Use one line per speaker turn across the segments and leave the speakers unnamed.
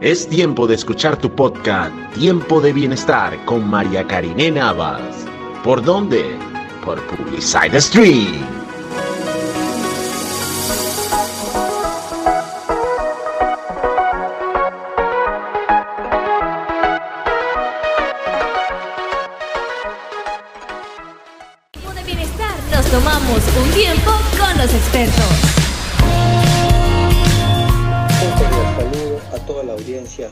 Es tiempo de escuchar tu podcast Tiempo de Bienestar con María Karine Navas. ¿Por dónde? Por Publicide Stream.
Tiempo de bienestar, nos tomamos un tiempo con los expertos.
Toda la audiencia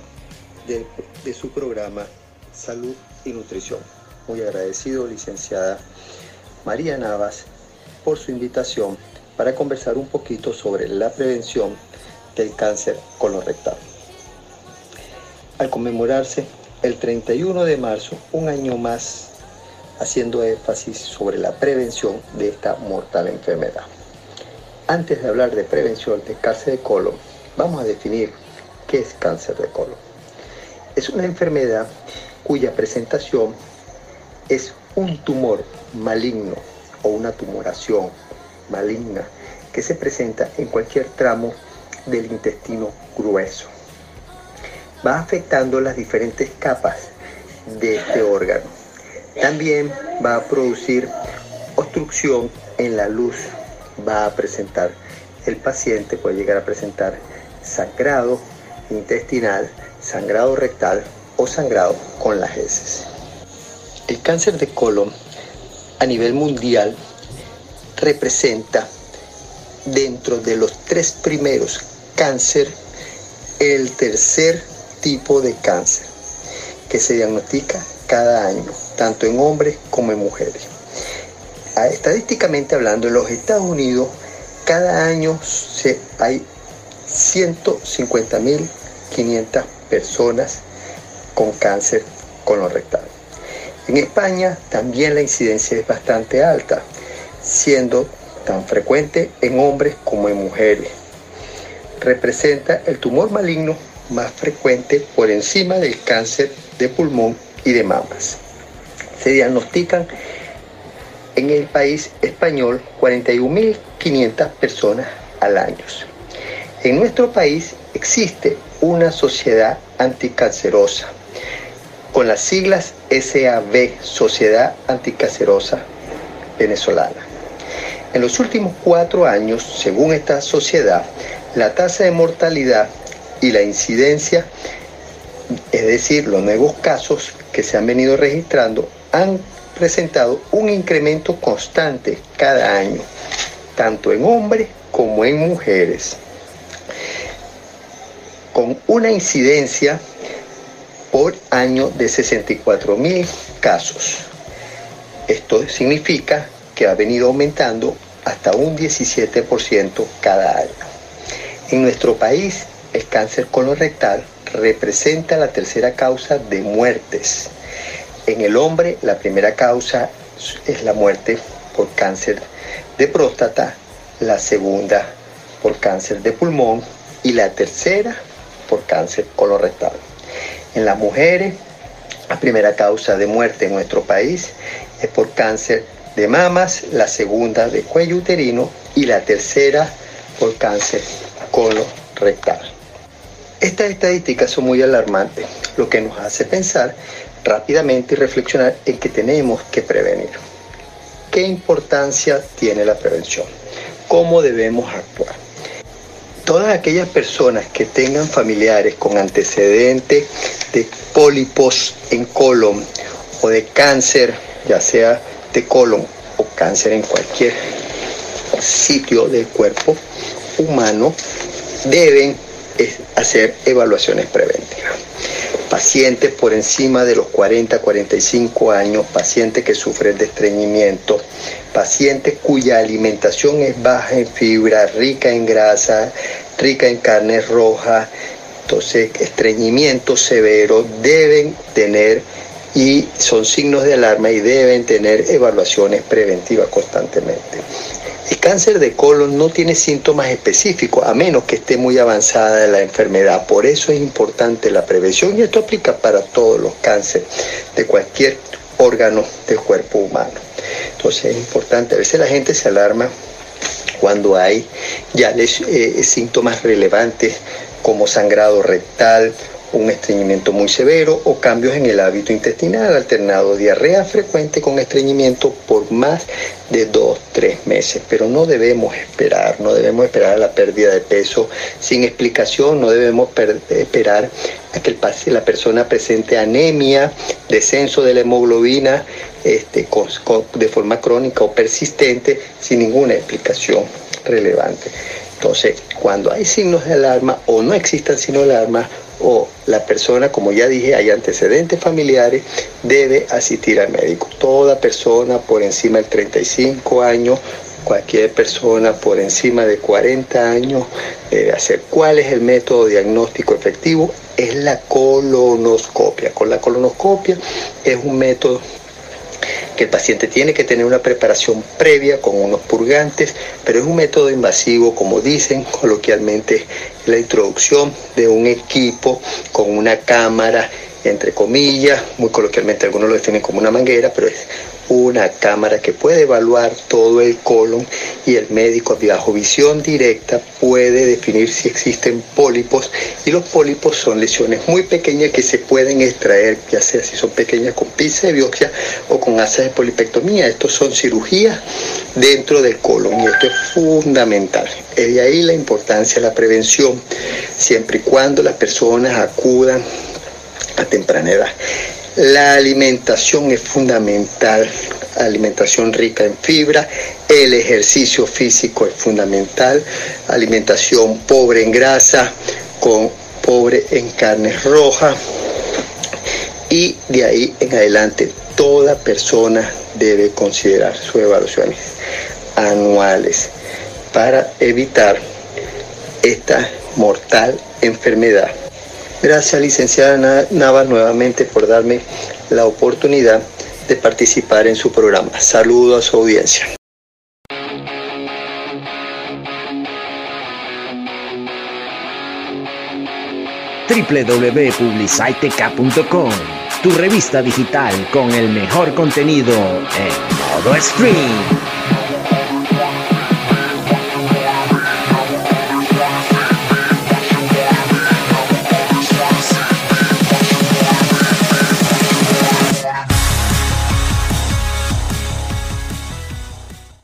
de, de su programa Salud y Nutrición. Muy agradecido, licenciada María Navas, por su invitación para conversar un poquito sobre la prevención del cáncer colorectal. Al conmemorarse el 31 de marzo, un año más haciendo énfasis sobre la prevención de esta mortal enfermedad. Antes de hablar de prevención del cáncer de colon, vamos a definir qué es cáncer de colon. Es una enfermedad cuya presentación es un tumor maligno o una tumoración maligna que se presenta en cualquier tramo del intestino grueso. Va afectando las diferentes capas de este órgano. También va a producir obstrucción en la luz. Va a presentar, el paciente puede llegar a presentar sangrado intestinal, sangrado rectal o sangrado con las heces. El cáncer de colon a nivel mundial representa dentro de los tres primeros cáncer el tercer tipo de cáncer que se diagnostica cada año, tanto en hombres como en mujeres. Ah, Estadísticamente hablando, en los Estados Unidos cada año se, hay 150.500 personas con cáncer colorectal. En España también la incidencia es bastante alta, siendo tan frecuente en hombres como en mujeres. Representa el tumor maligno más frecuente por encima del cáncer de pulmón y de mamas. Se diagnostican en el país español 41.500 personas al año. En nuestro país existe una sociedad anticancerosa con las siglas SAB, Sociedad Anticancerosa Venezolana. En los últimos cuatro años, según esta sociedad, la tasa de mortalidad y la incidencia, es decir, los nuevos casos que se han venido registrando, han presentado un incremento constante cada año, tanto en hombres como en mujeres, con una incidencia por año de 64 mil casos. Esto significa que ha venido aumentando hasta un 17% cada año. En nuestro país, el cáncer colorectal representa la tercera causa de muertes. En el hombre, la primera causa es la muerte por cáncer de próstata, la segunda por cáncer de pulmón y la tercera por cáncer colorectal. En las mujeres, la primera causa de muerte en nuestro país es por cáncer de mamas, la segunda de cuello uterino y la tercera por cáncer colorectal. Estas estadísticas son muy alarmantes, lo que nos hace pensar rápidamente y reflexionar en que tenemos que prevenir. ¿Qué importancia tiene la prevención? ¿Cómo debemos actuar? Todas aquellas personas que tengan familiares con antecedentes de pólipos en colon o de cáncer, ya sea de colon o cáncer en cualquier sitio del cuerpo humano, deben hacer evaluaciones preventivas. Pacientes por encima de los 40, 45 años, pacientes que sufren de estreñimiento, pacientes cuya alimentación es baja en fibra, rica en grasa, rica en carne roja, entonces estreñimiento severo, deben tener y son signos de alarma y deben tener evaluaciones preventivas constantemente. El cáncer de colon no tiene síntomas específicos a menos que esté muy avanzada la enfermedad. Por eso es importante la prevención y esto aplica para todos los cánceres de cualquier órgano del cuerpo humano. Entonces es importante, a veces la gente se alarma cuando hay ya eh, síntomas relevantes como sangrado rectal un estreñimiento muy severo o cambios en el hábito intestinal alternado diarrea frecuente con estreñimiento por más de dos, tres meses. Pero no debemos esperar, no debemos esperar a la pérdida de peso sin explicación, no debemos esperar a que el, la persona presente anemia, descenso de la hemoglobina este, de forma crónica o persistente sin ninguna explicación relevante. Entonces, cuando hay signos de alarma o no existan signos de alarma, o la persona, como ya dije, hay antecedentes familiares, debe asistir al médico. Toda persona por encima de 35 años, cualquier persona por encima de 40 años debe hacer. ¿Cuál es el método diagnóstico efectivo? Es la colonoscopia. Con la colonoscopia es un método que el paciente tiene que tener una preparación previa con unos purgantes, pero es un método invasivo, como dicen coloquialmente, la introducción de un equipo con una cámara, entre comillas, muy coloquialmente algunos lo definen como una manguera, pero es una cámara que puede evaluar todo el colon y el médico bajo visión directa puede definir si existen pólipos y los pólipos son lesiones muy pequeñas que se pueden extraer, ya sea si son pequeñas con pinza de biopsia o con asas de polipectomía. Estos son cirugías dentro del colon y esto es fundamental. Es de ahí la importancia de la prevención, siempre y cuando las personas acudan a temprana edad. La alimentación es fundamental, alimentación rica en fibra, el ejercicio físico es fundamental, alimentación pobre en grasa, con pobre en carnes rojas y de ahí en adelante toda persona debe considerar sus evaluaciones anuales para evitar esta mortal enfermedad. Gracias, licenciada Navas, nuevamente por darme la oportunidad de participar en su programa. Saludo a su audiencia.
www.publiciteca.com Tu revista digital con el mejor contenido en modo stream.